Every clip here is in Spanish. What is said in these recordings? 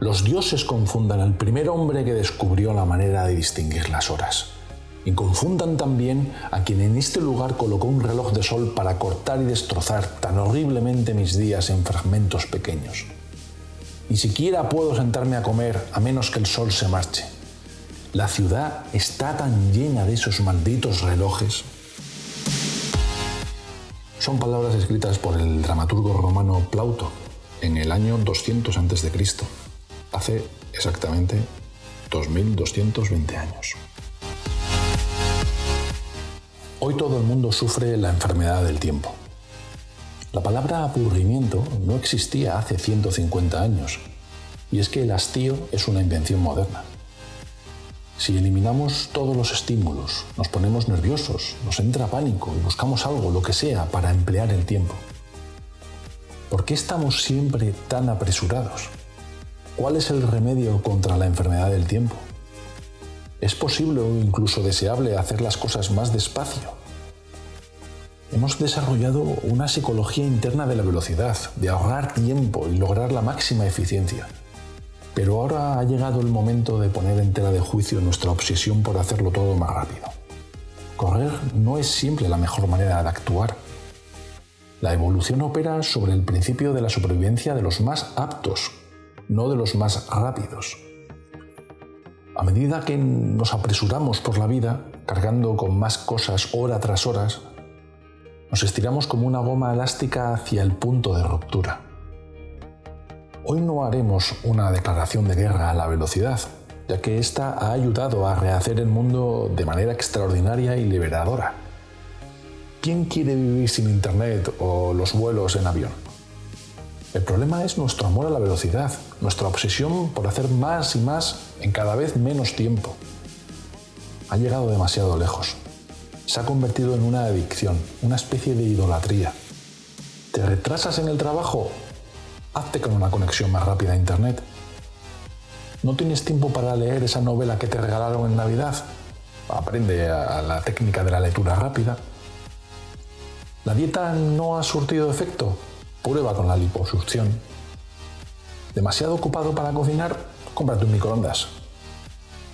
Los dioses confundan al primer hombre que descubrió la manera de distinguir las horas. Y confundan también a quien en este lugar colocó un reloj de sol para cortar y destrozar tan horriblemente mis días en fragmentos pequeños. Ni siquiera puedo sentarme a comer a menos que el sol se marche. La ciudad está tan llena de esos malditos relojes. Son palabras escritas por el dramaturgo romano Plauto en el año 200 a.C hace exactamente 2220 años. Hoy todo el mundo sufre la enfermedad del tiempo. La palabra aburrimiento no existía hace 150 años, y es que el hastío es una invención moderna. Si eliminamos todos los estímulos, nos ponemos nerviosos, nos entra pánico y buscamos algo, lo que sea, para emplear el tiempo. ¿Por qué estamos siempre tan apresurados? ¿Cuál es el remedio contra la enfermedad del tiempo? ¿Es posible o incluso deseable hacer las cosas más despacio? Hemos desarrollado una psicología interna de la velocidad, de ahorrar tiempo y lograr la máxima eficiencia. Pero ahora ha llegado el momento de poner en tela de juicio nuestra obsesión por hacerlo todo más rápido. Correr no es siempre la mejor manera de actuar. La evolución opera sobre el principio de la supervivencia de los más aptos no de los más rápidos. A medida que nos apresuramos por la vida, cargando con más cosas hora tras hora, nos estiramos como una goma elástica hacia el punto de ruptura. Hoy no haremos una declaración de guerra a la velocidad, ya que ésta ha ayudado a rehacer el mundo de manera extraordinaria y liberadora. ¿Quién quiere vivir sin Internet o los vuelos en avión? El problema es nuestro amor a la velocidad, nuestra obsesión por hacer más y más en cada vez menos tiempo. Ha llegado demasiado lejos. Se ha convertido en una adicción, una especie de idolatría. ¿Te retrasas en el trabajo? Hazte con una conexión más rápida a Internet. ¿No tienes tiempo para leer esa novela que te regalaron en Navidad? Aprende a la técnica de la lectura rápida. ¿La dieta no ha surtido efecto? Prueba con la liposucción. ¿Demasiado ocupado para cocinar? Cómprate un microondas.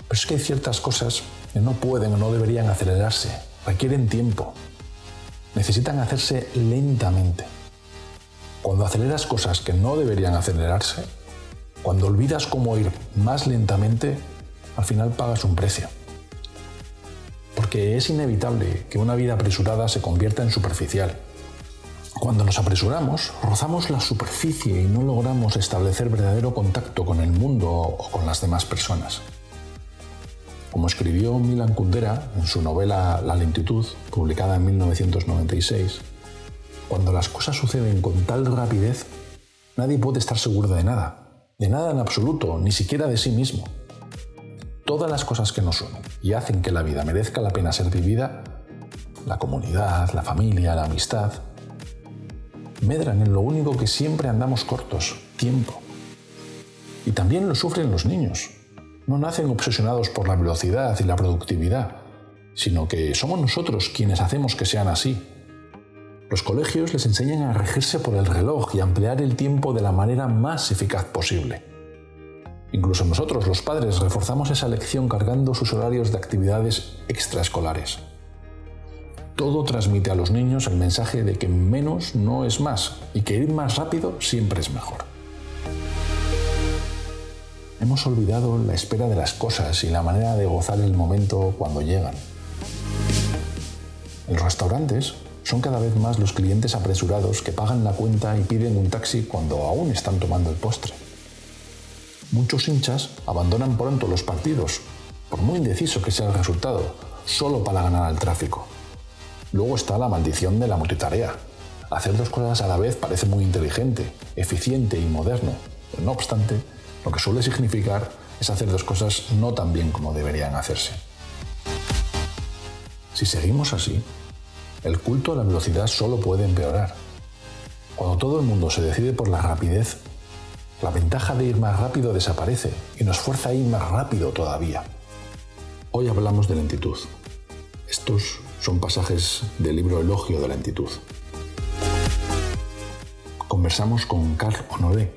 Pero es que hay ciertas cosas que no pueden o no deberían acelerarse. Requieren tiempo. Necesitan hacerse lentamente. Cuando aceleras cosas que no deberían acelerarse, cuando olvidas cómo ir más lentamente, al final pagas un precio. Porque es inevitable que una vida apresurada se convierta en superficial cuando nos apresuramos, rozamos la superficie y no logramos establecer verdadero contacto con el mundo o con las demás personas. Como escribió Milan Kundera en su novela La lentitud, publicada en 1996, cuando las cosas suceden con tal rapidez, nadie puede estar seguro de nada, de nada en absoluto, ni siquiera de sí mismo. Todas las cosas que nos unen y hacen que la vida merezca la pena ser vivida, la comunidad, la familia, la amistad, medran en lo único que siempre andamos cortos, tiempo. Y también lo sufren los niños. No nacen obsesionados por la velocidad y la productividad, sino que somos nosotros quienes hacemos que sean así. Los colegios les enseñan a regirse por el reloj y a emplear el tiempo de la manera más eficaz posible. Incluso nosotros, los padres, reforzamos esa lección cargando sus horarios de actividades extraescolares. Todo transmite a los niños el mensaje de que menos no es más y que ir más rápido siempre es mejor. Hemos olvidado la espera de las cosas y la manera de gozar el momento cuando llegan. En los restaurantes son cada vez más los clientes apresurados que pagan la cuenta y piden un taxi cuando aún están tomando el postre. Muchos hinchas abandonan pronto los partidos, por muy indeciso que sea el resultado, solo para ganar al tráfico. Luego está la maldición de la multitarea. Hacer dos cosas a la vez parece muy inteligente, eficiente y moderno. no obstante, lo que suele significar es hacer dos cosas no tan bien como deberían hacerse. Si seguimos así, el culto a la velocidad solo puede empeorar. Cuando todo el mundo se decide por la rapidez, la ventaja de ir más rápido desaparece y nos fuerza a ir más rápido todavía. Hoy hablamos de lentitud. Estos son pasajes del libro Elogio de la lentitud. Conversamos con Carl Honoré,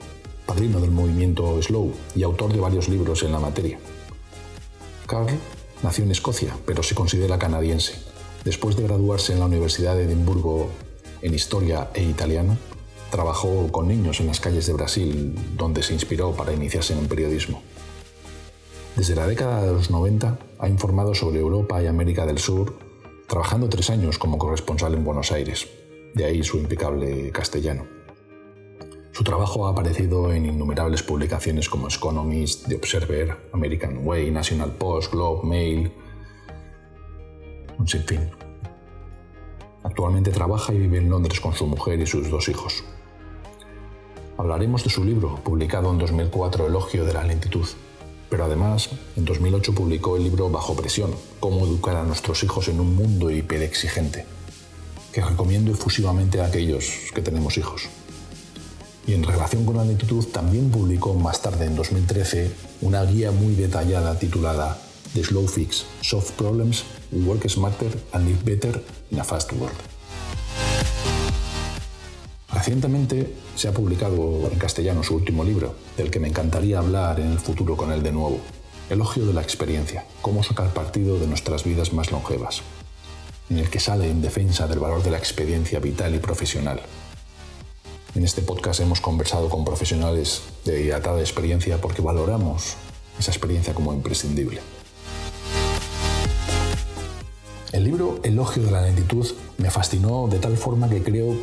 padrino del movimiento Slow y autor de varios libros en la materia. Carl nació en Escocia, pero se considera canadiense. Después de graduarse en la Universidad de Edimburgo en Historia e Italiano, trabajó con niños en las calles de Brasil, donde se inspiró para iniciarse en el periodismo. Desde la década de los 90 ha informado sobre Europa y América del Sur, trabajando tres años como corresponsal en Buenos Aires, de ahí su impecable castellano. Su trabajo ha aparecido en innumerables publicaciones como Economist, The Observer, American Way, National Post, Globe, Mail, un sinfín. Actualmente trabaja y vive en Londres con su mujer y sus dos hijos. Hablaremos de su libro, publicado en 2004, Elogio de la lentitud. Pero además, en 2008 publicó el libro Bajo presión, Cómo educar a nuestros hijos en un mundo hiperexigente, que recomiendo efusivamente a aquellos que tenemos hijos. Y en relación con la lentitud, también publicó más tarde, en 2013, una guía muy detallada titulada The Slow Fix, Soft Problems, Work Smarter and Live Better in a Fast World. Recientemente se ha publicado en castellano su último libro, del que me encantaría hablar en el futuro con él de nuevo. Elogio de la experiencia, cómo sacar partido de nuestras vidas más longevas, en el que sale en defensa del valor de la experiencia vital y profesional, en este podcast hemos conversado con profesionales de dilatada experiencia porque valoramos esa experiencia como imprescindible. El libro Elogio de la lentitud me fascinó de tal forma que creo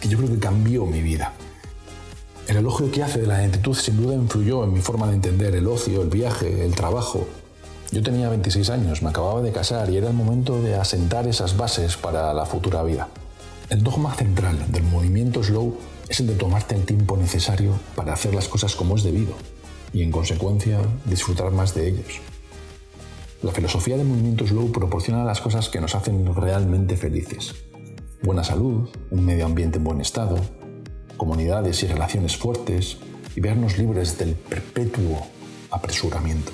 que yo creo que cambió mi vida. El elogio que hace de la lentitud sin duda influyó en mi forma de entender el ocio, el viaje, el trabajo. Yo tenía 26 años, me acababa de casar y era el momento de asentar esas bases para la futura vida. El dogma central del movimiento slow es el de tomarte el tiempo necesario para hacer las cosas como es debido y en consecuencia disfrutar más de ellos. La filosofía del movimiento slow proporciona las cosas que nos hacen realmente felices. Buena salud, un medio ambiente en buen estado, comunidades y relaciones fuertes y vernos libres del perpetuo apresuramiento.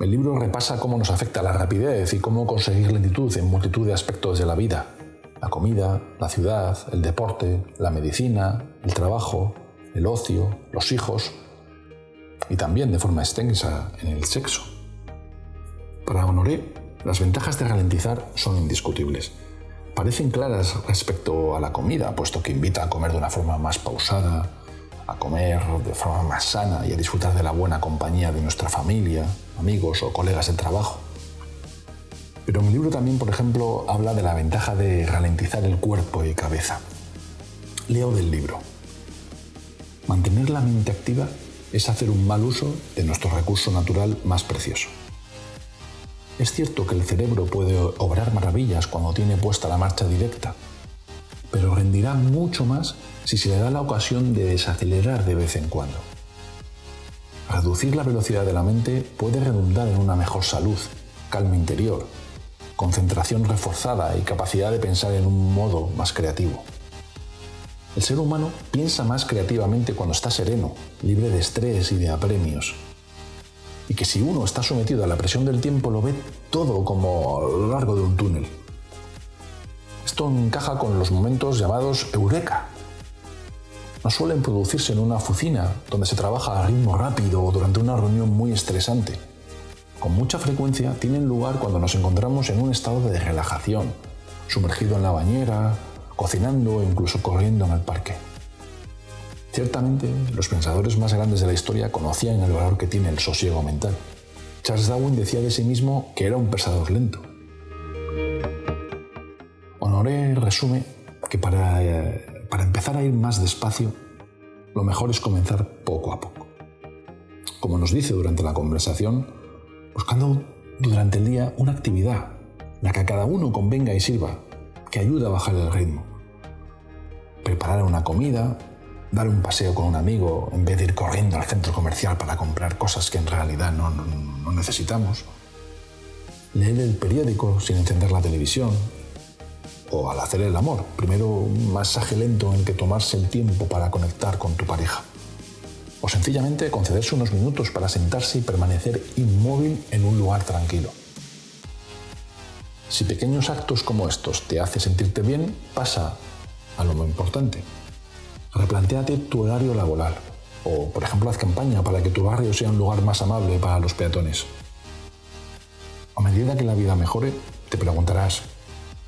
El libro repasa cómo nos afecta la rapidez y cómo conseguir lentitud en multitud de aspectos de la vida, la comida, la ciudad, el deporte, la medicina, el trabajo, el ocio, los hijos y también de forma extensa en el sexo. Para Honoré, las ventajas de ralentizar son indiscutibles. Parecen claras respecto a la comida, puesto que invita a comer de una forma más pausada, a comer de forma más sana y a disfrutar de la buena compañía de nuestra familia, amigos o colegas de trabajo. Pero mi libro también, por ejemplo, habla de la ventaja de ralentizar el cuerpo y cabeza. Leo del libro. Mantener la mente activa es hacer un mal uso de nuestro recurso natural más precioso. Es cierto que el cerebro puede obrar maravillas cuando tiene puesta la marcha directa, pero rendirá mucho más si se le da la ocasión de desacelerar de vez en cuando. Reducir la velocidad de la mente puede redundar en una mejor salud, calma interior concentración reforzada y capacidad de pensar en un modo más creativo. El ser humano piensa más creativamente cuando está sereno, libre de estrés y de apremios. Y que si uno está sometido a la presión del tiempo lo ve todo como a lo largo de un túnel. Esto encaja con los momentos llamados eureka. No suelen producirse en una oficina donde se trabaja a ritmo rápido o durante una reunión muy estresante con mucha frecuencia tienen lugar cuando nos encontramos en un estado de relajación, sumergido en la bañera, cocinando o incluso corriendo en el parque. Ciertamente, los pensadores más grandes de la historia conocían el valor que tiene el sosiego mental. Charles Darwin decía de sí mismo que era un pensador lento. Honoré resume que para, eh, para empezar a ir más despacio, lo mejor es comenzar poco a poco. Como nos dice durante la conversación, buscando durante el día una actividad, la que a cada uno convenga y sirva, que ayude a bajar el ritmo. Preparar una comida, dar un paseo con un amigo en vez de ir corriendo al centro comercial para comprar cosas que en realidad no, necesitamos. leer el periódico sin encender la televisión, o al hacer el amor, primero un masaje lento en el que tomarse el tiempo para conectar con tu pareja, o sencillamente concederse unos minutos para sentarse y permanecer inmóvil en un lugar tranquilo. Si pequeños actos como estos te hacen sentirte bien, pasa a lo más importante. Replantéate tu horario laboral o, por ejemplo, haz campaña para que tu barrio sea un lugar más amable para los peatones. A medida que la vida mejore, te preguntarás,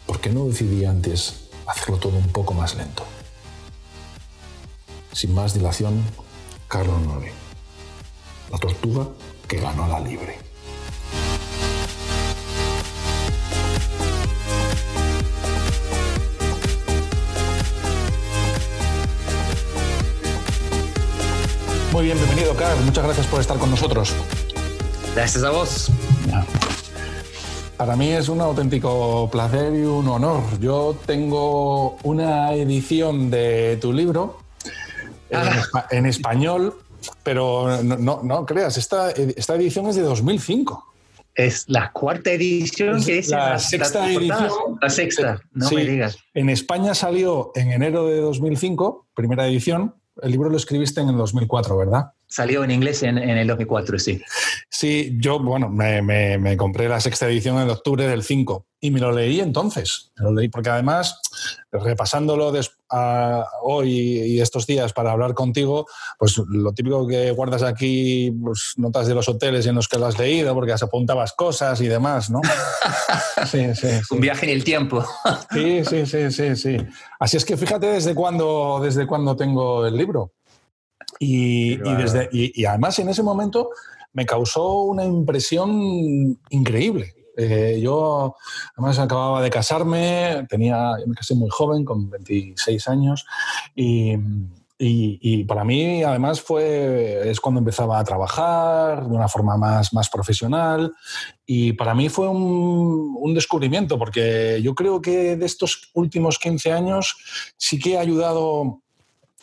¿por qué no decidí antes hacerlo todo un poco más lento? Sin más dilación, Carlos Nore, la tortuga que ganó la libre. Muy bien, bienvenido, Carl. Muchas gracias por estar con nosotros. Gracias a vos. Para mí es un auténtico placer y un honor. Yo tengo una edición de tu libro en, Ah. español, pero no, no, creas, esta, esta edición es de 2005. Es la cuarta edición Es que dice la las- sexta edición. La sexta, no Sí. me digas. En España salió en enero de 2005, primera edición. El libro lo escribiste en el 2004, ¿verdad? Salió en inglés en, en el 2004, sí. Sí, yo, bueno, me, me- me compré la sexta edición en octubre del 5 y me lo leí entonces. Me lo leí porque además, repasándolo des- a- hoy y estos días para hablar contigo, pues lo típico que guardas aquí, pues notas de los hoteles en los que lo has leído, porque has apuntabas cosas y demás, ¿no? Sí, sí, sí. Un viaje en el tiempo. Sí, sí, sí, sí, sí. Así es que fíjate desde cuándo, desde cuándo tengo el libro. Y, y desde, y, y además en ese momento me causó una impresión increíble. Eh, yo además acababa de casarme, tenía, me casé muy joven, con 26 años, y, y- y para mí además fue, es cuando empezaba a trabajar de una forma más, más profesional, y para mí fue un, un descubrimiento, porque yo creo que de estos últimos 15 años sí que ha ayudado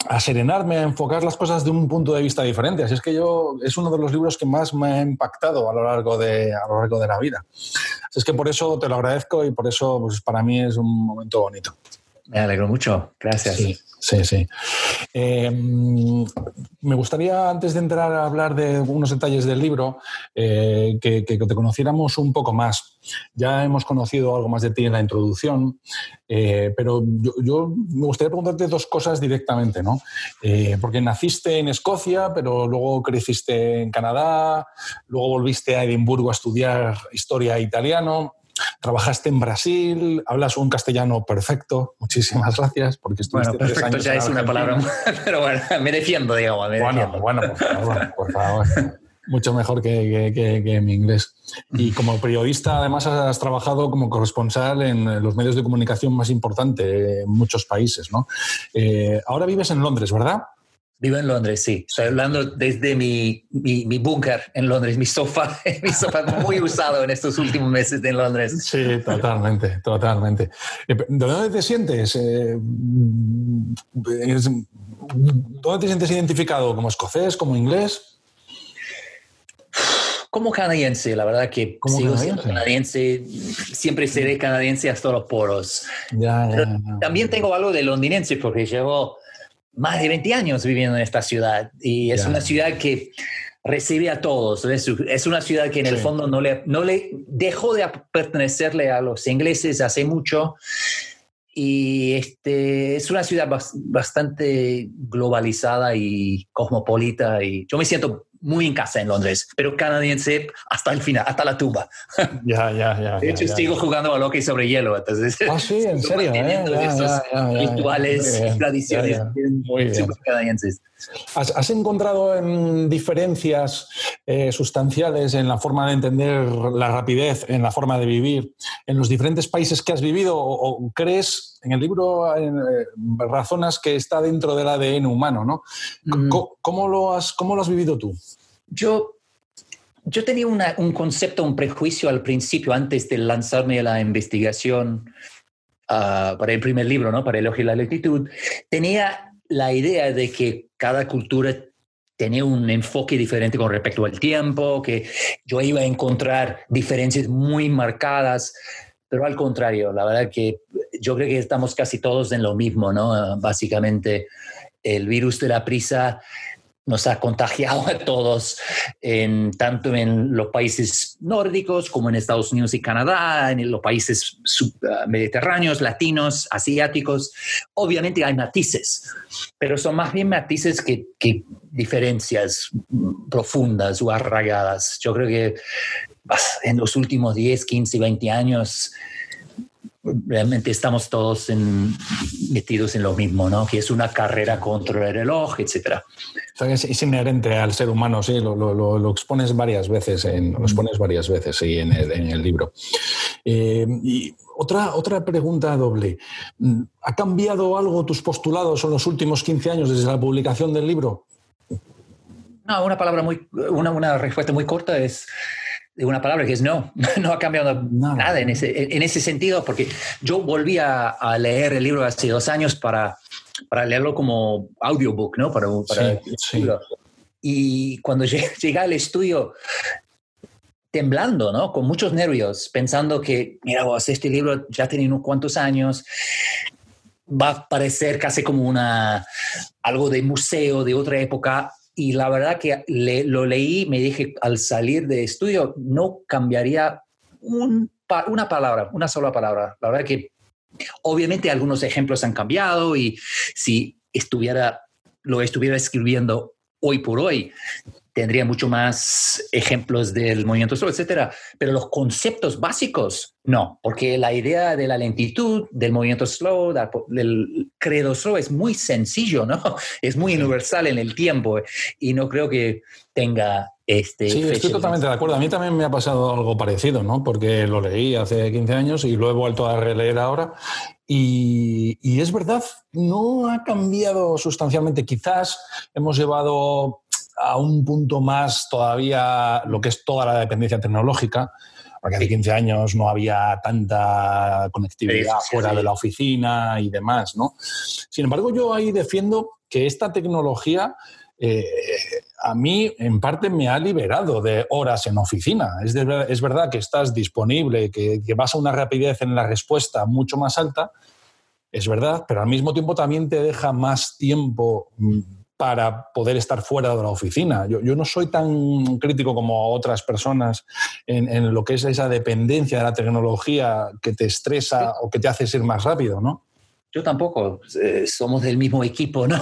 a serenarme, a enfocar las cosas de un punto de vista diferente. Así es que yo es uno de los libros que más me ha impactado a lo largo de, a lo largo de la vida. Así es que por eso te lo agradezco y por eso pues, para mí es un momento bonito. Me alegro mucho. Gracias. Sí, sí, sí. Eh, me gustaría, antes de entrar a hablar de unos detalles del libro, eh, que, te conociéramos un poco más. Ya hemos conocido algo más de ti en la introducción, eh, pero yo, yo me gustaría preguntarte dos cosas directamente, ¿no? Porque naciste en Escocia, pero luego creciste en Canadá, luego volviste a Edimburgo a estudiar historia italiano. Trabajaste en Brasil, hablas un castellano perfecto. Muchísimas gracias porque estuviste Bueno, perfecto ya es una palabra, pero bueno, me defiendo, digamos. Me Bueno, bueno, por favor, por favor. Mucho mejor que, que- que- que mi inglés. Y como periodista, además, has trabajado como corresponsal en los medios de comunicación más importantes en muchos países, ¿no? Eh, ahora vives en Londres, ¿verdad? Vivo en Londres, sí. Estoy hablando desde mi, mi, mi búnker en Londres, mi sofá, mi sofá muy usado en estos últimos meses en Londres. Sí, totalmente, totalmente. Eh, ¿De dónde te sientes? Eh, ¿Dónde te sientes identificado? ¿Como escocés, como inglés? Como canadiense, la verdad que sigo siendo canadiense. canadiense, siempre seré canadiense hasta los poros. Ya, ya, ya. También tengo algo de londinense porque llevo más de 20 años viviendo en esta ciudad y es una ciudad que recibe a todos. Es, una ciudad que en el Sí. fondo no le, no le dejó de pertenecerle a los ingleses hace mucho y este, es una ciudad bas- bastante globalizada y cosmopolita y yo me siento muy en casa en Londres, pero canadiense hasta el final, hasta la tumba. Ya, ya, ya. De hecho, ya. sigo jugando a hockey sobre hielo, entonces Ah, sí, en serio, ¿eh? manteniendo ya, ya, ya, ya. rituales y tradiciones. Muy canadienses. ¿Has, has encontrado en diferencias eh, sustanciales en la forma de entender la rapidez, en la forma de vivir, en los diferentes países que has vivido? ¿O, o crees, en el libro eh, razonas que está dentro del ADN humano, ¿no? Mm. ¿Cómo, cómo lo, has, ¿Cómo lo has vivido tú? Yo, yo tenía una- un concepto, un prejuicio al principio, antes de lanzarme a la investigación ah, para el primer libro, ¿no? para Elogio y la lentitud. Tenía la idea de que cada cultura tenía un enfoque diferente con respecto al tiempo, que yo iba a encontrar diferencias muy marcadas, pero al contrario, la verdad que yo creo que estamos casi todos en lo mismo, ¿no? Básicamente, el virus de la prisa nos ha contagiado a todos, en, tanto en los países nórdicos como en Estados Unidos y Canadá, en los países ah, mediterráneos, latinos, asiáticos. Obviamente hay matices, pero son más bien matices que, que diferencias profundas o arraigadas. Yo creo que en los últimos 10, 15, 20 años realmente estamos todos metidos en lo mismo, ¿no? Que es una carrera contra el reloj, etcétera. Es, inherente al ser humano, sí, lo, expones varias veces, en, lo expones varias veces sí, en, el, libro. Eh, y otra, otra pregunta doble. ¿Ha cambiado algo tus postulados en los últimos 15 años desde la publicación del libro? No, una palabra muy, una, una respuesta muy corta es de una palabra que es no, no ha cambiado nada en ese, en ese sentido, porque yo volví a, leer el libro hace dos años para, para leerlo como audiobook, ¿no? Para, para sí, Y cuando llegué, al estudio, temblando, ¿no? Con muchos nervios, pensando que, mira vos, este libro ya tiene unos cuantos años, va a parecer casi como una, algo de museo de otra época, y la verdad que lo leí, me dije al salir de estudio, no cambiaría una palabra, una sola palabra. La verdad que obviamente algunos ejemplos han cambiado y si estuviera, lo estuviera escribiendo hoy por hoy, tendría mucho más ejemplos del movimiento slow, etcétera. Pero los conceptos básicos, no, porque la idea de la lentitud, del movimiento slow, del credo slow es muy sencillo, ¿no? Es muy universal en el tiempo y no creo que tenga este. Sí, estoy totalmente de acuerdo. A mí también me ha pasado algo parecido, ¿no? Porque lo leí hace 15 años y lo he vuelto a releer ahora. Y, y es verdad, no ha cambiado sustancialmente. Quizás hemos llevado a un punto más todavía lo que es toda la dependencia tecnológica, porque hace 15 años no había tanta conectividad fuera de la oficina y demás, ¿no? Sin embargo, yo ahí defiendo que esta tecnología eh, a mí en parte me ha liberado de horas en oficina. Es, es verdad que estás disponible, que, que, vas a una rapidez en la respuesta mucho más alta, es verdad, pero al mismo tiempo también te deja más tiempo mm, para poder estar fuera de la oficina. Yo, no soy tan crítico como otras personas en, lo que es esa dependencia de la tecnología que te estresa o que te hace ser más rápido, ¿no? Yo tampoco, eh, somos del mismo equipo, ¿no?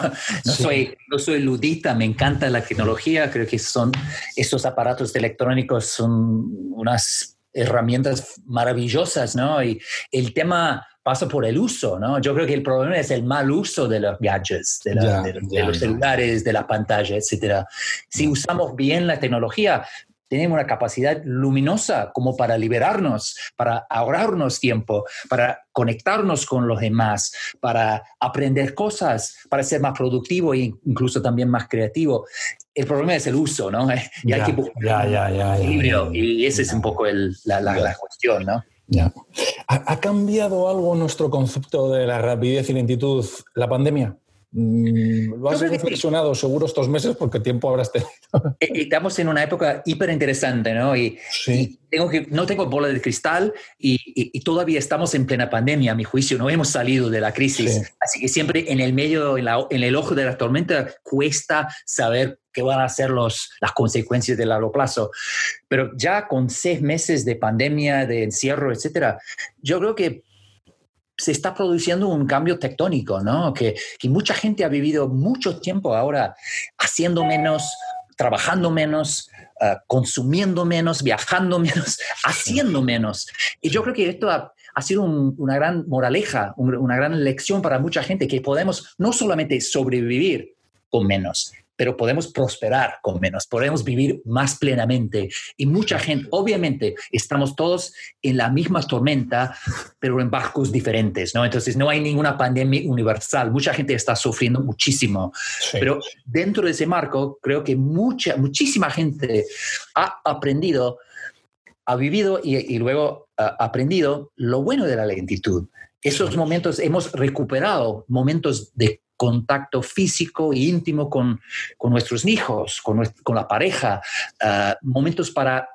No, soy, no soy ludita, me encanta la tecnología, creo que son estos aparatos electrónicos son unas herramientas maravillosas, ¿no? Y el tema pasa por el uso, ¿no? Yo creo que el problema es el mal uso de los gadgets, de, los celulares, de la pantalla, etc. Si usamos bien la tecnología, tenemos una capacidad luminosa como para liberarnos, para ahorrarnos tiempo, para conectarnos con los demás, para aprender cosas, para ser más productivo e incluso también más creativo. El problema es el uso, ¿no? Y hay que buscar equilibrio y ese es un poco la, la cuestión, ¿no? Ya. ¿Ha, cambiado algo nuestro concepto de la rapidez y lentitud la pandemia? Mm, lo has reflexionado seguro estos meses porque tiempo habrás tenido. Eh, estamos en una época hiper interesante, ¿no? Y, tengo que, no tengo bola de cristal y, todavía estamos en plena pandemia, a mi juicio, no hemos salido de la crisis. Así que siempre en el medio, en, el ojo de la tormenta, cuesta saber qué van a ser los, las consecuencias del largo plazo. Pero ya con seis meses de pandemia, de encierro, etcétera, yo creo que se está produciendo un cambio tectónico, ¿no? Que, mucha gente ha vivido mucho tiempo ahora haciendo menos, trabajando menos, ah, consumiendo menos, viajando menos, haciendo menos. Y yo creo que esto ha, sido una gran moraleja, una gran lección para mucha gente, que podemos no solamente sobrevivir con menos, pero podemos prosperar con menos, podemos vivir más plenamente. Y mucha gente, obviamente, estamos todos en la misma tormenta, pero en barcos diferentes, ¿no? Entonces, no hay ninguna pandemia universal. Mucha gente está sufriendo muchísimo. Pero dentro de ese marco, creo que mucha, muchísima gente ha aprendido, ha vivido y, luego ha aprendido lo bueno de la lentitud. Esos momentos, hemos recuperado momentos de contacto físico e íntimo con, con nuestros hijos, con, con la pareja, ah, momentos para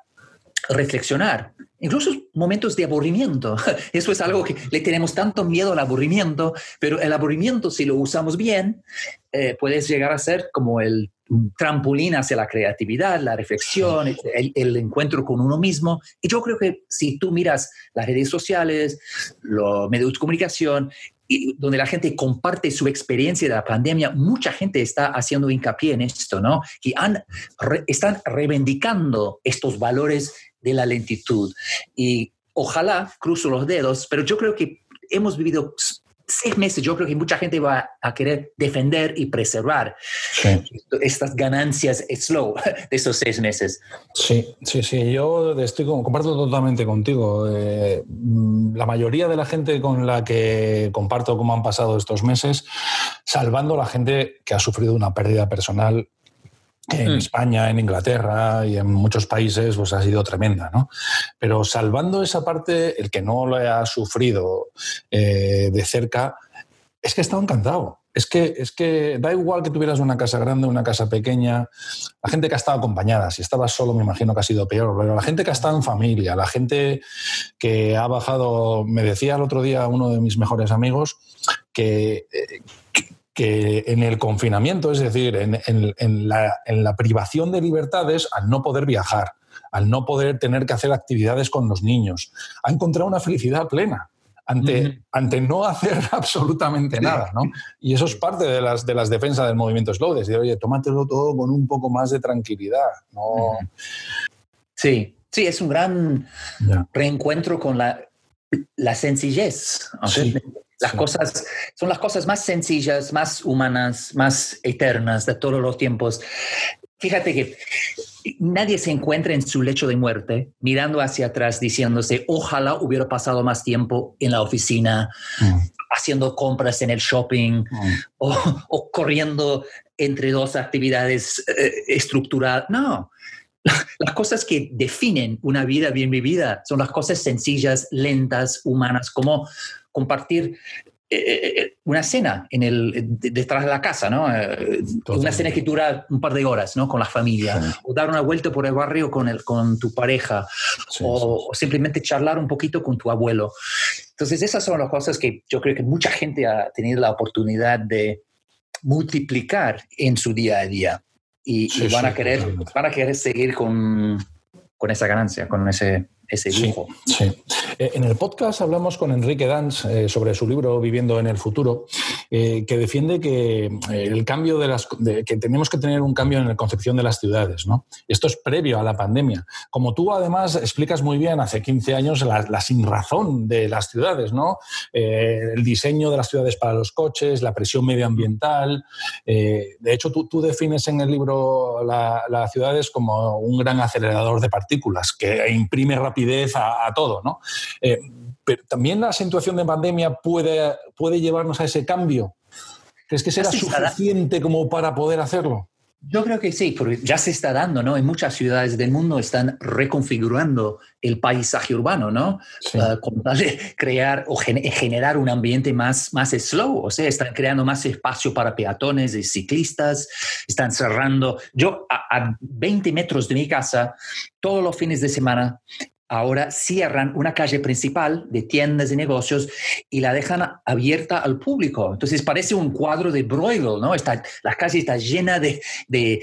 reflexionar, incluso momentos de aburrimiento. Eso es algo que le tenemos tanto miedo al aburrimiento, pero el aburrimiento, si lo usamos bien, eh, puede llegar a ser como el trampolín hacia la creatividad, la reflexión, el, encuentro con uno mismo. Y yo creo que si tú miras las redes sociales, los medios de comunicación, donde la gente comparte su experiencia de la pandemia, mucha gente está haciendo hincapié en esto, ¿no? Que han, están reivindicando estos valores de la lentitud. Y ojalá, cruzo los dedos, pero yo creo que hemos vivido seis meses, yo creo que mucha gente va a querer defender y preservar estas ganancias slow de esos seis meses. Sí, sí, sí, yo estoy comparto totalmente contigo. Eh, mm, la mayoría de la gente con la que comparto cómo han pasado estos meses, salvando la gente que ha sufrido una pérdida personal en mm. España, en Inglaterra y en muchos países, pues ha sido tremenda, ¿no? Pero salvando esa parte, el que no lo ha sufrido eh, de cerca, es que estado encantado. Es que, es que da igual que tuvieras una casa grande, una casa pequeña, la gente que ha estado acompañada, si estabas solo me imagino que ha sido peor, pero la gente que ha estado en familia, la gente que ha bajado, me decía el otro día uno de mis mejores amigos que, eh, que en el confinamiento, es decir, en, la, privación de libertades, al no poder viajar, al no poder tener que hacer actividades con los niños, ha encontrado una felicidad plena. Ante, ante no hacer absolutamente nada, ¿no? Y eso es parte de las, de las defensas del movimiento slow, decir, oye, tómatelo todo con un poco más de tranquilidad, ¿no? Sí, sí, es un gran reencuentro con la, la sencillez. Las cosas son las cosas más sencillas, más humanas, más eternas de todos los tiempos. Fíjate que nadie se encuentra en su lecho de muerte mirando hacia atrás diciéndose, ojalá hubiera pasado más tiempo en la oficina, mm. haciendo compras en el shopping mm. o, corriendo entre dos actividades eh, estructuradas. No, las cosas que definen una vida bien vivida son las cosas sencillas, lentas, humanas, como compartir eh, eh, eh, una cena en el, detrás de la casa, ¿no? una cena que dura un par de horas, ¿no? Con la familia. O dar una vuelta por el barrio con, el, con tu pareja. o, simplemente charlar un poquito con tu abuelo. Entonces, esas son las cosas que yo creo que mucha gente ha tenido la oportunidad de multiplicar en su día a día. Y, van, a querer, van a querer seguir con, con esa ganancia, con ese ese dibujo. Sí, eh, En el podcast hablamos con Enrique Danz eh, sobre su libro Viviendo en el futuro, eh, que defiende que el cambio de las que tenemos que tener un cambio en la concepción de las ciudades, ¿no? Esto es previo a la pandemia. Como tú además explicas muy bien hace 15 años la, la sinrazón de las ciudades, ¿no? el diseño de las ciudades para los coches, la presión medioambiental. de hecho, tú, tú, defines en el libro las ciudades como un gran acelerador de partículas que imprime rápidamente a, todo, ¿no? Eh, pero también la situación de pandemia puede, puede llevarnos a ese cambio. ¿Crees que será suficiente como para poder hacerlo? Yo creo que sí, porque ya se está dando, ¿no? En muchas ciudades del mundo están reconfigurando el paisaje urbano, ¿no? Ah, con crear o generar un ambiente más, más slow, o sea, están creando más espacio para peatones y ciclistas, están cerrando. Yo a, a 20 metros de mi casa, todos los fines de semana, ahora cierran una calle principal de tiendas y negocios y la dejan abierta al público. Entonces parece un cuadro de Bruegel, ¿no? Está, la calle está llena de, de,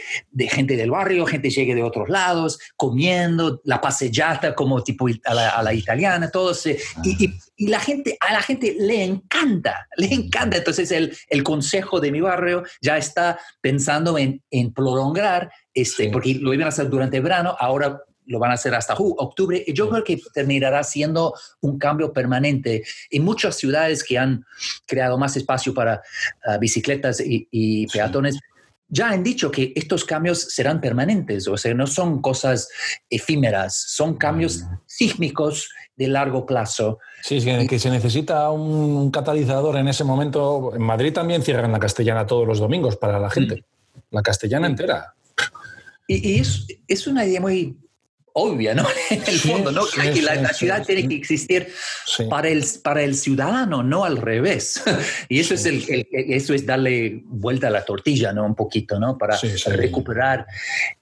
gente del barrio, gente llega de otros lados, comiendo, la pasejata como tipo a la, italiana, todo y, y, la gente, a la gente le encanta, le encanta. Entonces el, el consejo de mi barrio ya está pensando en, en prolongar este, porque lo iban a hacer durante el verano, ahora lo van a hacer hasta octubre, y yo creo que terminará siendo un cambio permanente. En muchas ciudades que han creado más espacio para ah, bicicletas y, peatones, ya han dicho que estos cambios serán permanentes, o sea, no son cosas efímeras, son cambios sísmicos de largo plazo. Sí, que, que se necesita un, catalizador en ese momento. En Madrid también cierran la castellana todos los domingos para la gente, la castellana entera. Y, es, es, una idea muy obvia, ¿no? En el fondo, ¿no? que la, ciudad tiene que existir para, el, para el ciudadano, no al revés. y eso es, el, eso es darle vuelta a la tortilla, ¿no? Un poquito, ¿no? Para, recuperar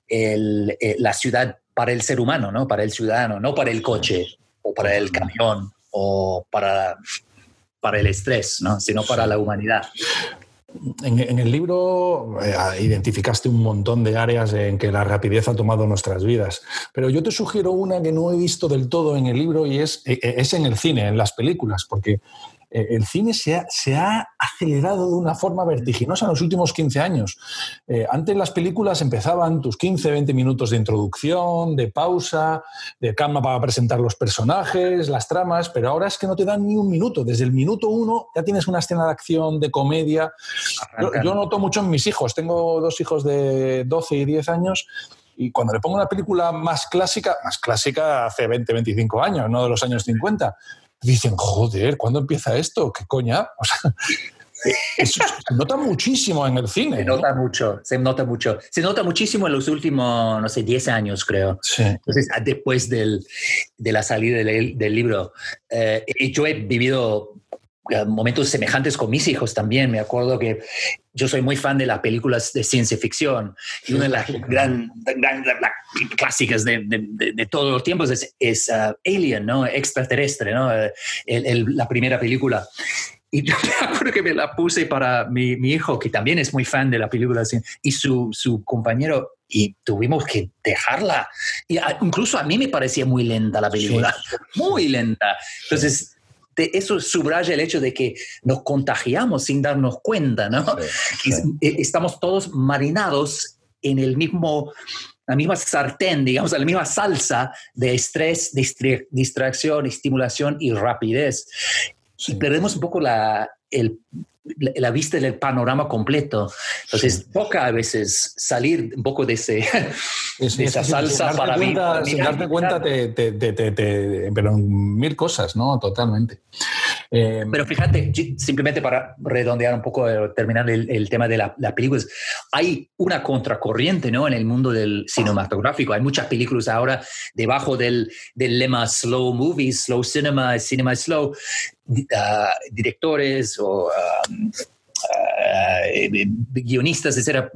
el, eh, la ciudad para el ser humano, ¿no? Para el ciudadano, no para el coche o para el camión o para, para el estrés, ¿no? Sino para la humanidad. En, el libro eh, identificaste un montón de áreas en que la rapidez ha tomado nuestras vidas, pero yo te sugiero una que no he visto del todo en el libro y es, eh, es en el cine, en las películas, porque eh, el cine se ha, acelerado de una forma vertiginosa en los últimos 15 años. Eh, antes las películas empezaban tus 15, 20 minutos de introducción, de pausa, de cama para presentar los personajes, las tramas, pero ahora es que no te dan ni un minuto. Desde el minuto uno ya tienes una escena de acción, de comedia. Yo, noto mucho en mis hijos. Tengo dos hijos de 12 y 10 años y cuando le pongo una película más clásica, más clásica hace 20, 25 años, no de los años 50, dicen, joder, ¿cuándo empieza esto? ¿Qué coña? O sea, se nota muchísimo en el cine. Se nota mucho, se nota mucho. Se nota muchísimo en los últimos, no sé, 10 años, creo. Sí. Entonces, después del, de la salida del, del libro, eh, yo he vivido momentos semejantes con mis hijos también. Me acuerdo que yo soy muy fan de las películas de ciencia ficción y una de las gran, clásicas de, de, todos los tiempos es, es uh, Alien, ¿no? Extraterrestre, ¿no? Eh, la primera película. Y yo me acuerdo que me la puse para mi, mi, hijo, que también es muy fan de la película, y su, su compañero, y tuvimos que dejarla. Y incluso a mí me parecía muy lenta la película, muy lenta. Entonces, eso subraya el hecho de que nos contagiamos sin darnos cuenta, ¿no? Eh, estamos todos marinados en el mismo, la misma sartén, digamos, la misma salsa de estrés, distracción, estimulación y rapidez. Y perdemos un poco la, el la vista del panorama completo. Entonces, toca a veces salir un poco de, ese, esa salsa para cuenta, Sin darte cuenta, te, pero mil cosas, ¿no? Totalmente. Eh, pero fíjate, simplemente para redondear un poco, eh, terminar el, tema de la, la película, hay una contracorriente, ¿no? En el mundo del cinematográfico. Hay muchas películas ahora debajo del, del lema slow movies, slow cinema, cinema slow, directores o guionistas, etcétera,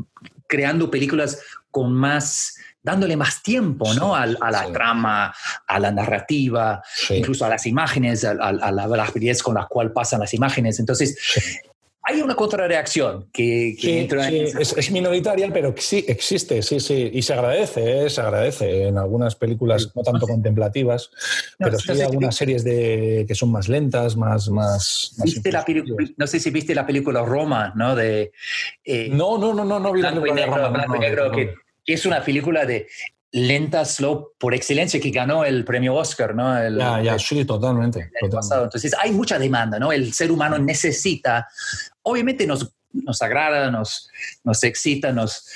creando películas con más dándole más tiempo ¿no? a, la trama, a la narrativa, incluso a las imágenes, a, la rapidez con la cual pasan las imágenes. Entonces, hay una contrarreacción que, entra es, minoritaria, pero sí existe, sí, sí, y se agradece, ¿eh? se agradece en algunas películas no tanto contemplativas, pero sí hay algunas series de, que son más lentas, más... más, no sé si viste la película Roma, ¿no? De, eh, no, no, no, no, no vi la película Roma. que, es una película de lenta, slow, por excelencia, que ganó el premio Oscar, ¿no? ya, ya, sí, totalmente. Entonces, hay mucha demanda, ¿no? El ser humano necesita obviamente nos, nos agrada, nos, nos excita, nos,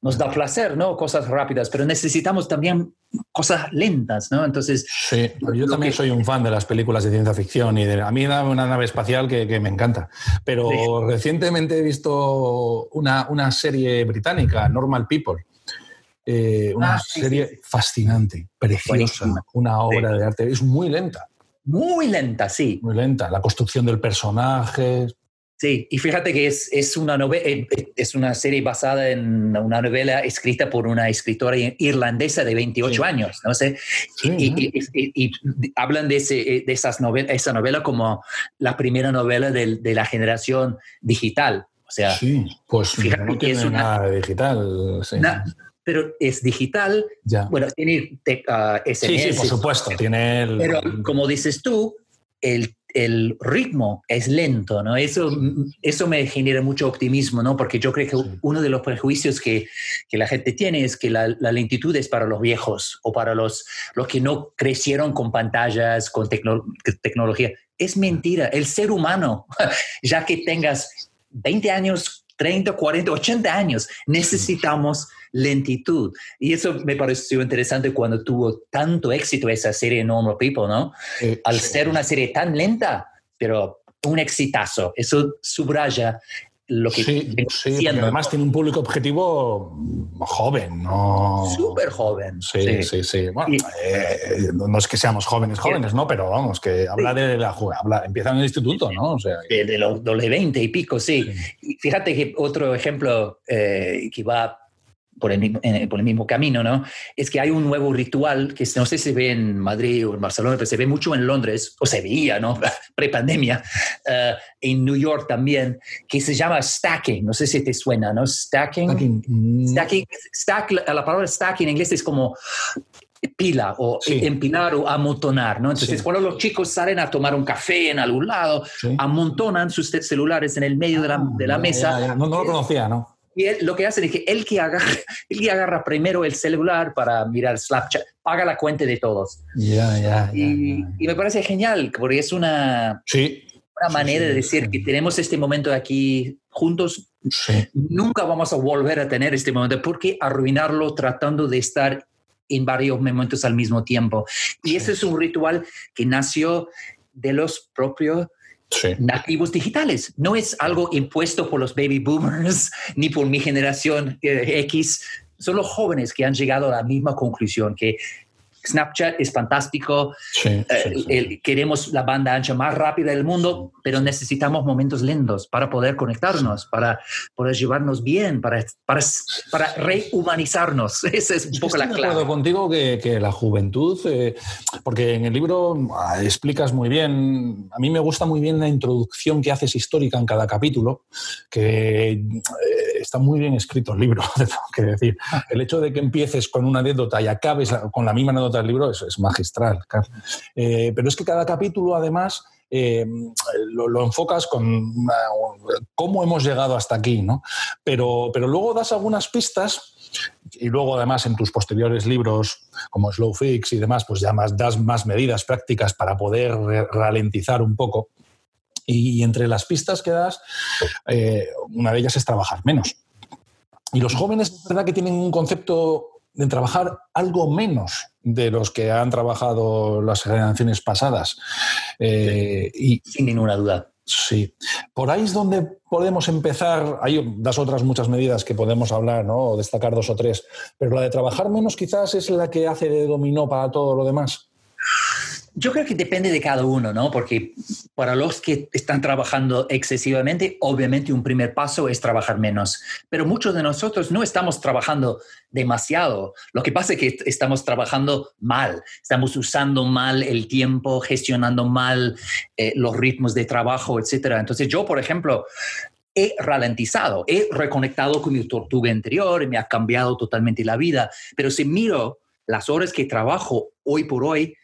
nos da placer, ¿no? Cosas rápidas, pero necesitamos también cosas lentas, ¿no? Entonces... Sí, yo también soy un fan de las películas de ciencia ficción y de, a mí da una nave espacial que, que me encanta. Pero recientemente he visto una, una, serie británica, Normal People. Eh, una ah, serie fascinante, preciosa, una obra de arte. Es muy lenta. Muy lenta, sí. Muy lenta. La construcción del personaje, Sí, y fíjate que es, es, una eh, eh, es una serie basada en una novela escrita por una escritora irlandesa de 28 años, ¿no sé? y, hablan de, ese, eh, de esas novelas, esa novela como la primera novela de, de la generación digital. O sea, sí, pues fíjate no tiene es una, nada digital. pero es digital. Ya. Bueno, tiene uh, Sí, sí, por supuesto. Tiene el... Pero como dices tú, el el ritmo es lento, ¿no? Eso, eso me genera mucho optimismo, ¿no? Porque yo creo que uno de los prejuicios que, que la gente tiene es que la, la, lentitud es para los viejos o para los, los que no crecieron con pantallas, con tecnología. Es mentira. El ser humano, ya que tengas 20 años, 30, 40, 80 años, necesitamos lentitud. Y eso me pareció interesante cuando tuvo tanto éxito esa serie Normal People, ¿no? Al ser una serie tan lenta, pero un exitazo. Eso subraya lo que sí, sí además tiene un público objetivo joven, ¿no? Súper joven. Sí, sí, sí. Bueno, eh, no es que seamos jóvenes, jóvenes, ¿no? Pero vamos, que habla de la habla, empieza en el instituto, ¿no? O sea, de, los, de 20 y pico, sí. Fíjate que otro ejemplo eh, que va por el, mismo, por el mismo camino, ¿no? Es que hay un nuevo ritual que no sé si se ve en Madrid o en Barcelona, pero se ve mucho en Londres, o se veía, ¿no? Pre-pandemia, eh, en New York también, que se llama stacking. No sé si te suena, ¿no? Stacking. Stacking. Mm. stacking stack, la palabra stacking en inglés es como pila o empinar o amontonar, ¿no? Entonces, cuando los chicos salen a tomar un café en algún lado, amontonan sus celulares en el medio de la, de la ah, mesa. No, no, lo conocía, ¿no? Y lo que hacen es que él que, agarra, él que agarra primero el celular para mirar Snapchat, paga la cuenta de todos. Ya, ya. Y, y, me parece genial, porque es una, una manera de decir que tenemos este momento aquí juntos. Nunca vamos a volver a tener este momento. ¿Por qué arruinarlo tratando de estar en varios momentos al mismo tiempo? Y ese es un ritual que nació de los propios nativos digitales. No es algo impuesto por los baby boomers ni por mi generación eh, X. Son los jóvenes que han llegado a la misma conclusión, que Snapchat es fantástico, eh, queremos la banda ancha más rápida del mundo, pero necesitamos momentos lentos para poder conectarnos, para poder llevarnos bien, para, para, para rehumanizarnos. Esa es un poco la clave. acuerdo contigo que, que la juventud, eh, porque en el libro ah, explicas muy bien, a mí me gusta muy bien la introducción que haces histórica en cada capítulo, que eh, está muy bien escrito el libro, tengo que decir. El hecho de que empieces con una anécdota y acabes con la misma anécdota del libro es, magistral. Eh, pero es que cada capítulo, además, eh, lo, enfocas con cómo hemos llegado hasta aquí, ¿no? Pero, pero luego das algunas pistas y luego además en tus posteriores libros como Slow Fix y demás, pues ya más, das más medidas prácticas para poder ralentizar un poco. Y, entre las pistas que das, eh, una de ellas es trabajar menos. Y los jóvenes, es verdad que tienen un concepto de trabajar algo menos de los que han trabajado las generaciones pasadas. Eh, y, Sin ninguna duda. Sí. Por ahí es donde podemos empezar. Hay das otras muchas medidas que podemos hablar, ¿no? O destacar dos o tres. Pero la de trabajar menos quizás es la que hace de dominó para todo lo demás. Yo creo que depende de cada uno, ¿no? Porque para los que están trabajando excesivamente, obviamente un primer paso es trabajar menos. Pero muchos de nosotros no estamos trabajando demasiado. Lo que pasa es que estamos trabajando mal, estamos usando mal el tiempo, gestionando mal eh, los ritmos de trabajo, etc. Entonces yo, por ejemplo, he ralentizado, he reconectado con mi tortuga anterior y me ha cambiado totalmente la vida. Pero si miro las horas que trabajo hoy por hoy,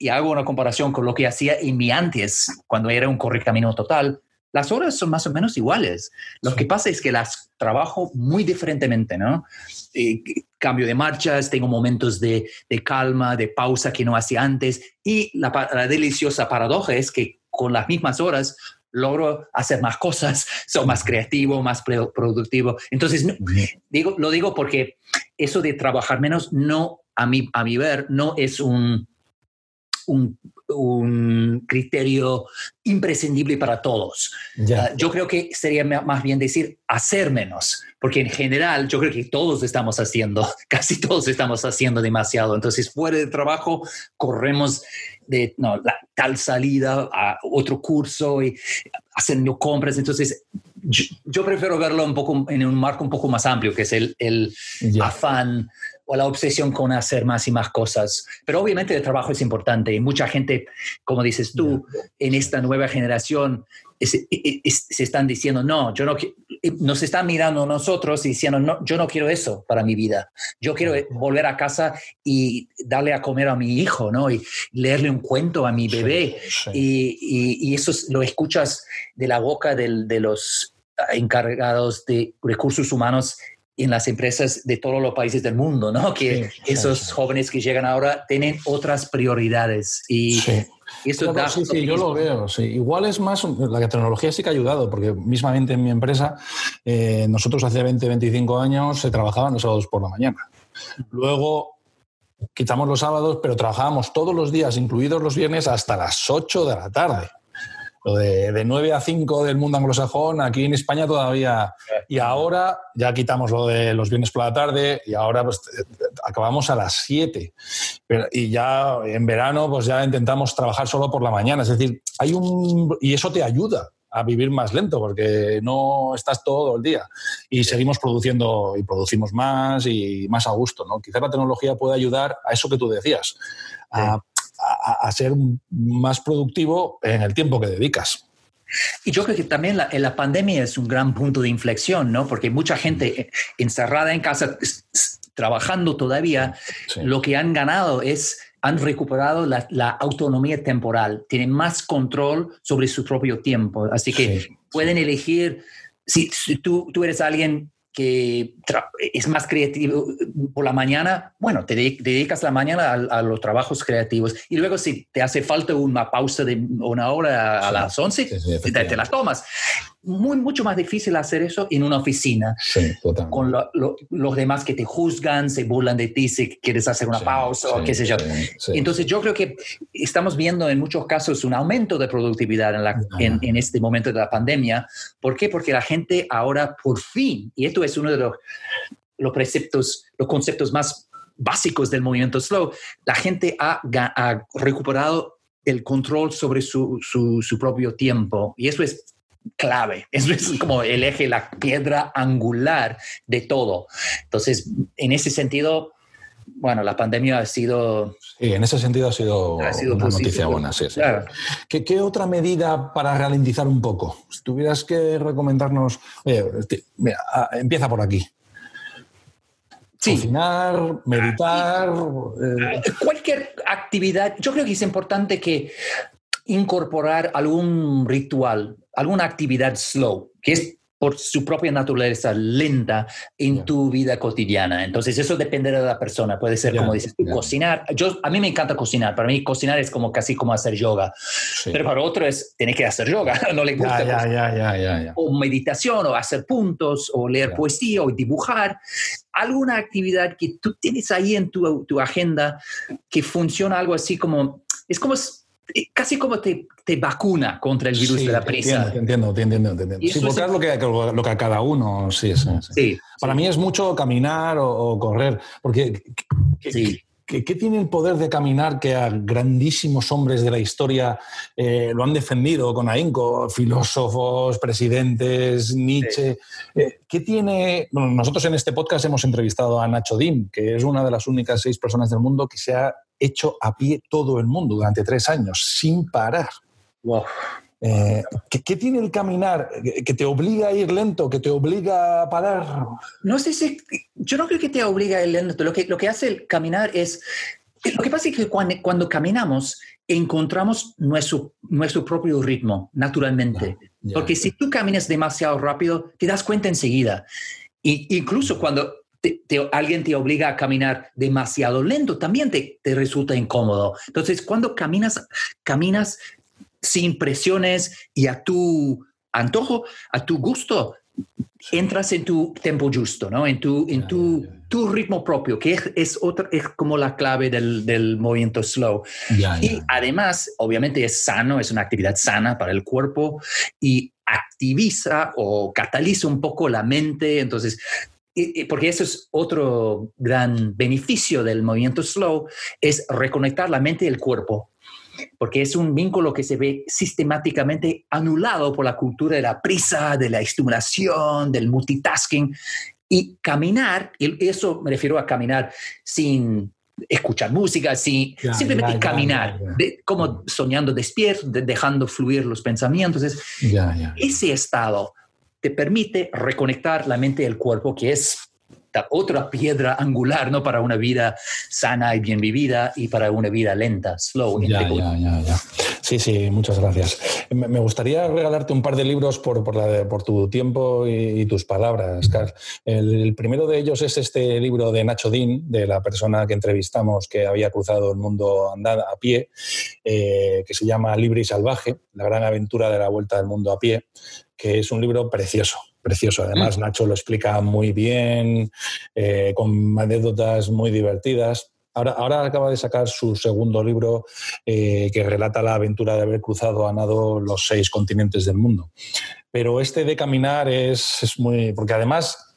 y hago una comparación con lo que hacía en mi antes, cuando era un correcamino total, las horas son más o menos iguales. Lo que pasa es que las trabajo muy diferentemente, ¿no? Eh, cambio de marchas, tengo momentos de, calma, de pausa que no hacía antes. Y la, deliciosa paradoja es que con las mismas horas logro hacer más cosas, soy más creativo, más productivo. Entonces, digo, lo digo porque eso de trabajar menos, no, a mi, a mi ver, no es un un, criterio imprescindible para todos. Ah, yo creo que sería más bien decir hacer menos, porque en general yo creo que todos estamos haciendo, casi todos estamos haciendo demasiado. Entonces, fuera de trabajo, corremos de no, la, tal salida a otro curso y haciendo compras. Entonces, yo, prefiero verlo un poco en un marco un poco más amplio, que es el, el afán o la obsesión con hacer más y más cosas. Pero obviamente el trabajo es importante y mucha gente, como dices tú, en esta nueva generación se están diciendo, no, yo no, nos están mirando nosotros y diciendo, no, yo no quiero eso para mi vida. Yo quiero volver a casa y darle a comer a mi hijo, ¿no? Y leerle un cuento a mi bebé. Y, y, eso lo escuchas de la boca de los encargados de recursos humanos en las empresas de todos los países del mundo, ¿no? Que esos jóvenes que llegan ahora tienen otras prioridades y eso da sí, sí, yo lo veo. Sí. Igual es más, la tecnología sí que ha ayudado, porque mismamente en mi empresa, eh, nosotros hace 20, 25 años se trabajaban los sábados por la mañana. Luego quitamos los sábados, pero trabajábamos todos los días, incluidos los viernes, hasta las 8 de la tarde. Lo de, de 9 a 5 del mundo anglosajón, aquí en España todavía. Y ahora ya quitamos lo de los viernes por la tarde y ahora pues, acabamos a las 7. y ya en verano pues ya intentamos trabajar solo por la mañana. Es decir, hay un... Y eso te ayuda a vivir más lento porque no estás todo el día y seguimos produciendo y producimos más y más a gusto. ¿no? Quizás la tecnología puede ayudar a eso que tú decías, a, ser más productivo en el tiempo que dedicas. Y yo creo que también la, la, pandemia es un gran punto de inflexión, ¿no? Porque mucha gente eh, encerrada en casa, trabajando todavía, lo que han ganado es han recuperado la, autonomía temporal, tienen más control sobre su propio tiempo, así que pueden elegir, si, tú, tú eres alguien que es más creativo por la mañana, bueno, te dedicas la mañana a, los trabajos creativos y luego si te hace falta una pausa de una hora a las 11, te, la tomas. Muy, mucho más difícil hacer eso en una oficina, con los demás que te juzgan, se burlan de ti si quieres hacer una pausa o qué sé yo. Entonces yo creo que estamos viendo en muchos casos un aumento de productividad en, la, en, en este momento de la pandemia. ¿Por qué? Porque la gente ahora por fin, y esto es uno de los, los preceptos, los conceptos más básicos del movimiento slow, la gente ha, ha recuperado el control sobre su, su, propio tiempo. Y eso es clave. Eso es como el eje, la piedra angular de todo. Entonces, en ese sentido, bueno, la pandemia ha sido... Sí, en ese sentido ha sido, una noticia buena, sí. ¿Qué, ¿Qué, otra medida para ralentizar un poco? Si tuvieras que recomendarnos... Oye, mira, ah, empieza por aquí. Sí. Cocinar, meditar... Eh. Cualquier actividad. Yo creo que es importante que incorporar algún ritual, alguna actividad slow, que es por su propia naturaleza lenta en tu vida cotidiana. Entonces eso depende de la persona. Puede ser, como dices cocinar. Yo, a mí me encanta cocinar. Para mí cocinar es como casi como hacer yoga. Pero para otro es, tener que hacer yoga. no le gusta. o meditación, o hacer puntos, o leer poesía, o dibujar. Alguna actividad que tú tienes ahí en tu, tu agenda que funciona algo así como... Es como casi como te, te, vacuna contra el virus de la prisa. Te entiendo, te entiendo, te entiendo. Sí, porque es lo que, lo que a cada uno, sí, sí. sí Para mí es mucho caminar o, correr, porque ¿qué, ¿qué, tiene el poder de caminar que a grandísimos hombres de la historia eh, lo han defendido con ahínco? Filósofos, presidentes, Nietzsche. Eh, ¿Qué tiene...? Bueno, nosotros en este podcast hemos entrevistado a Nacho Dim, que es una de las únicas seis personas del mundo que se ha hecho a pie todo el mundo durante tres años, sin parar. Eh, ¿qué, tiene el caminar? ¿Que te obliga a ir lento? ¿Que te obliga a parar? No sé si. Yo no creo que te obliga a ir lento. Lo que, lo que hace el caminar es. Lo que pasa es que cuando, caminamos encontramos nuestro, nuestro propio ritmo, naturalmente. Porque si tú caminas demasiado rápido, te das cuenta enseguida. Y incluso cuando alguien te obliga a caminar demasiado lento, también te, te, resulta incómodo. Entonces, cuando caminas, caminas sin presiones y a tu antojo, a tu gusto, entras en tu tiempo justo, ¿no? En tu, en tu, tu ritmo propio, que es, es, es como la clave del, del movimiento slow. y además, obviamente es sano, es una actividad sana para el cuerpo y activiza o cataliza un poco la mente. Entonces, porque eso es otro gran beneficio del movimiento slow, es reconectar la mente y el cuerpo, porque es un vínculo que se ve sistemáticamente anulado por la cultura de la prisa, de la estimulación, del multitasking. Y caminar, y eso me refiero a caminar sin escuchar música, sin, simplemente caminar, como soñando despierto, dejando fluir los pensamientos. ese estado te permite reconectar la mente y el cuerpo, que es otra piedra angular ¿no? para una vida sana y bien vivida y para una vida lenta, slow. Ya, ya, ya, ya, Sí, sí, muchas gracias. Me gustaría regalarte un par de libros por, por, la, por tu tiempo y, tus palabras, Carl. El, primero de ellos es este libro de Nacho Dean, de la persona que entrevistamos que había cruzado el mundo andando a pie, eh, que se llama Libre y Salvaje, la gran aventura de la vuelta del mundo a pie que es un libro precioso, precioso. Además, mm. Nacho lo explica muy bien, eh, con anécdotas muy divertidas. Ahora, ahora acaba de sacar su segundo libro eh, que relata la aventura de haber cruzado a nado los seis continentes del mundo. Pero este de caminar es, es muy... porque además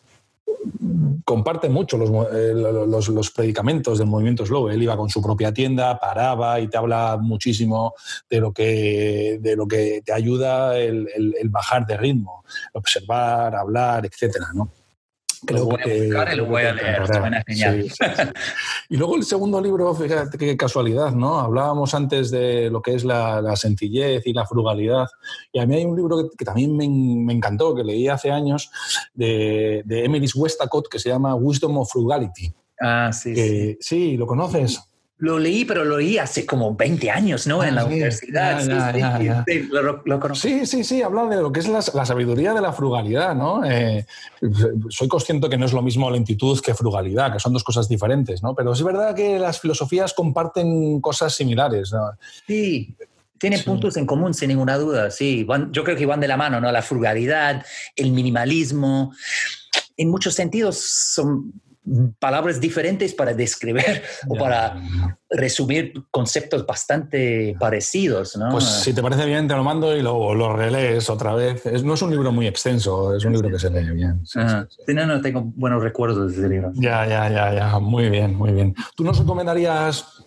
comparte mucho eh, los, los, predicamentos del movimiento slow. Él iba con su propia tienda, paraba y te habla muchísimo de lo que, de lo que te ayuda el, el bajar de ritmo, observar, hablar, etcétera, ¿no? Lo voy a buscar y lo voy a leer. y luego el segundo libro, fíjate qué casualidad, ¿no? Hablábamos antes de lo que es la, sencillez y la frugalidad. Y a mí hay un libro que, también me, encantó, que leí hace años, de, de Emily Westacott, que se llama Wisdom of Frugality. Ah, sí, sí. Sí, ¿lo conoces? Lo leí, pero lo leí hace como 20 años, ¿no? en la universidad. sí, sí, sí, habla de lo que es la, sabiduría de la frugalidad, ¿no? Eh, soy consciente que no es lo mismo lentitud que frugalidad, que son dos cosas diferentes, ¿no? Pero es verdad que las filosofías comparten cosas similares. ¿no? Sí, tienen puntos en común, sin ninguna duda, sí. yo creo que van de la mano, ¿no? La frugalidad, el minimalismo. En muchos sentidos son palabras diferentes para describir o para resumir conceptos bastante parecidos. ¿no? Pues si te parece bien, te lo mando y lo, lo relees otra vez. no es un libro muy extenso, es un libro que se lee bien. Ah, no, no, tengo buenos recuerdos de ese libro. Ya, ya, ya, ya, muy bien, muy bien. ¿Tú nos recomendarías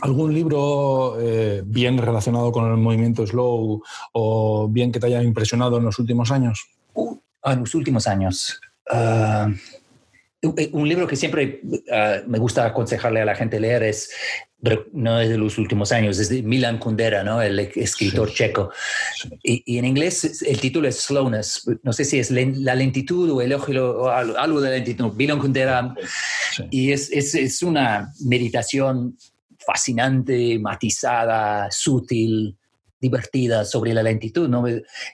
algún libro eh, bien relacionado con el movimiento slow o bien que te haya impresionado en los últimos años? Uh, en los últimos años. Eh, un libro que siempre ah, me gusta aconsejarle a la gente leer es, no es de los últimos años, es de Milan Kundera, ¿no? el escritor checo. Y, en inglés el título es Slowness. No sé si es la lentitud o elogio o algo de lentitud. Milan Kundera. Y es, es, es una meditación fascinante, matizada, sutil, divertida sobre la lentitud ¿no?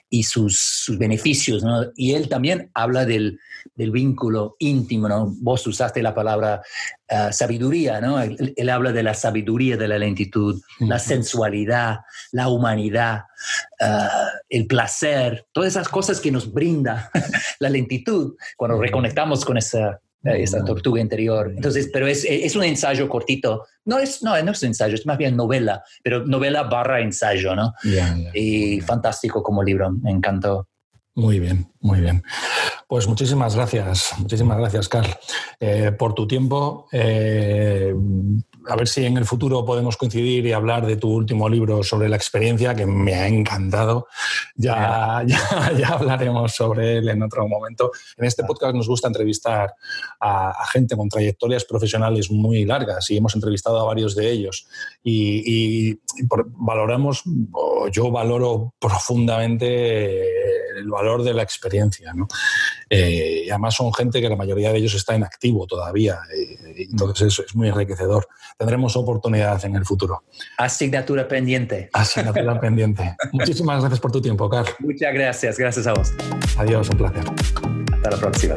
y sus, sus beneficios. ¿no? Y él también habla del, del, vínculo íntimo. ¿no? Vos usaste la palabra uh, sabiduría, ¿no? Él, él, habla de la sabiduría de la lentitud, la sensualidad, la humanidad, uh, el placer, todas esas cosas que nos brinda la lentitud cuando reconectamos con esa esa tortuga interior. Entonces, pero es, es, un ensayo cortito. No es, no, no es un ensayo, es más bien novela, pero novela barra ensayo, ¿no? y fantástico como libro, me encantó. Muy bien, muy bien. Pues muchísimas gracias, muchísimas gracias, Carl, eh, por tu tiempo. Eh, a ver si en el futuro podemos coincidir y hablar de tu último libro sobre la experiencia, que me ha encantado. Ya, ya, hablaremos sobre él en otro momento. En este podcast nos gusta entrevistar a, gente con trayectorias profesionales muy largas y hemos entrevistado a varios de ellos. Y, valoramos, o yo valoro profundamente el valor de la experiencia. ¿no? Eh, y además son gente que la mayoría de ellos está en activo todavía. Eh, entonces eso es muy enriquecedor. Tendremos oportunidad en el futuro. Asignatura pendiente. Asignatura pendiente. Muchísimas gracias por tu tiempo, Carl. Muchas gracias. Gracias a vos. Adiós, un placer. Hasta la próxima.